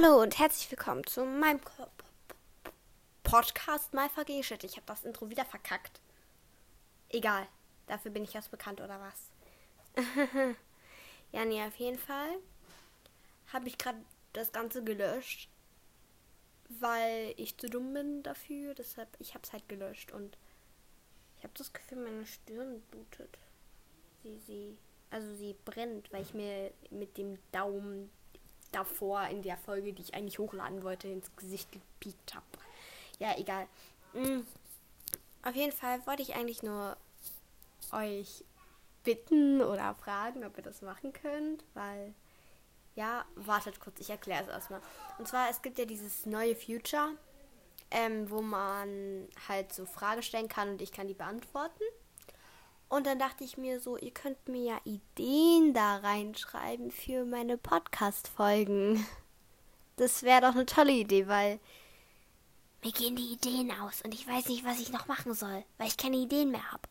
Hallo und herzlich willkommen zu meinem Podcast vergehen. Shit, ich habe das Intro wieder verkackt. Egal, dafür bin ich jetzt bekannt oder was? ja, nee, auf jeden Fall habe ich gerade das Ganze gelöscht, weil ich zu dumm bin dafür. Deshalb, ich habe es halt gelöscht und ich habe das Gefühl, meine Stirn blutet. Sie, sie, also sie brennt, weil ich mir mit dem Daumen davor in der Folge, die ich eigentlich hochladen wollte, ins Gesicht gepiekt habe. Ja, egal. Mhm. Auf jeden Fall wollte ich eigentlich nur euch bitten oder fragen, ob ihr das machen könnt, weil ja, wartet kurz, ich erkläre es erstmal. Und zwar, es gibt ja dieses neue Future, ähm, wo man halt so Fragen stellen kann und ich kann die beantworten. Und dann dachte ich mir so, ihr könnt mir ja Ideen da reinschreiben für meine Podcast-Folgen. Das wäre doch eine tolle Idee, weil mir gehen die Ideen aus und ich weiß nicht, was ich noch machen soll, weil ich keine Ideen mehr habe.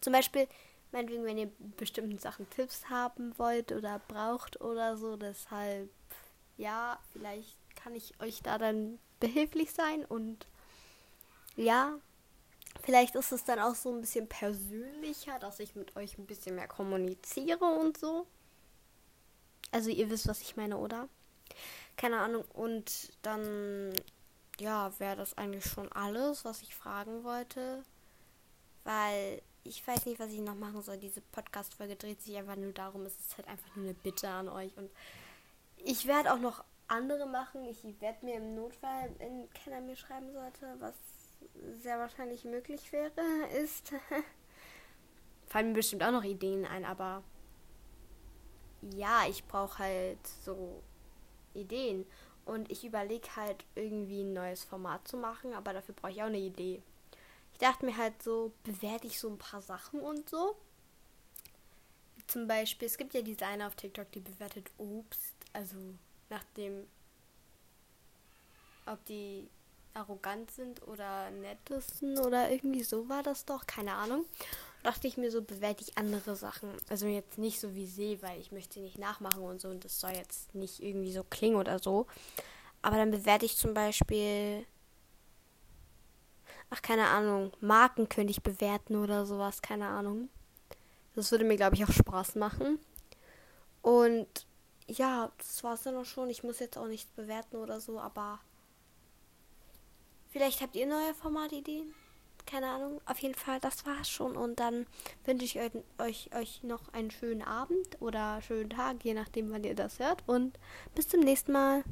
Zum Beispiel, meinetwegen, wenn ihr bestimmten Sachen Tipps haben wollt oder braucht oder so, deshalb, ja, vielleicht kann ich euch da dann behilflich sein und ja, Vielleicht ist es dann auch so ein bisschen persönlicher, dass ich mit euch ein bisschen mehr kommuniziere und so. Also ihr wisst, was ich meine, oder? Keine Ahnung. Und dann, ja, wäre das eigentlich schon alles, was ich fragen wollte. Weil ich weiß nicht, was ich noch machen soll. Diese Podcast-Folge dreht sich einfach nur darum. Es ist halt einfach nur eine Bitte an euch. Und ich werde auch noch andere machen. Ich werde mir im Notfall, wenn keiner mir schreiben sollte, was sehr wahrscheinlich möglich wäre, ist. fallen mir bestimmt auch noch Ideen ein, aber ja, ich brauche halt so Ideen. Und ich überlege halt irgendwie ein neues Format zu machen, aber dafür brauche ich auch eine Idee. Ich dachte mir halt so, bewerte ich so ein paar Sachen und so. Zum Beispiel, es gibt ja eine auf TikTok, die bewertet Obst, also nach dem, ob die arrogant sind oder nettesten oder irgendwie so war das doch, keine Ahnung. Dachte ich mir so, bewerte ich andere Sachen. Also jetzt nicht so wie See, weil ich möchte nicht nachmachen und so und das soll jetzt nicht irgendwie so klingen oder so. Aber dann bewerte ich zum Beispiel. Ach, keine Ahnung. Marken könnte ich bewerten oder sowas, keine Ahnung. Das würde mir, glaube ich, auch Spaß machen. Und ja, das war es dann auch schon. Ich muss jetzt auch nichts bewerten oder so, aber Vielleicht habt ihr neue Formatideen. Keine Ahnung. Auf jeden Fall, das war's schon. Und dann wünsche ich euch, euch, euch noch einen schönen Abend oder schönen Tag, je nachdem, wann ihr das hört. Und bis zum nächsten Mal.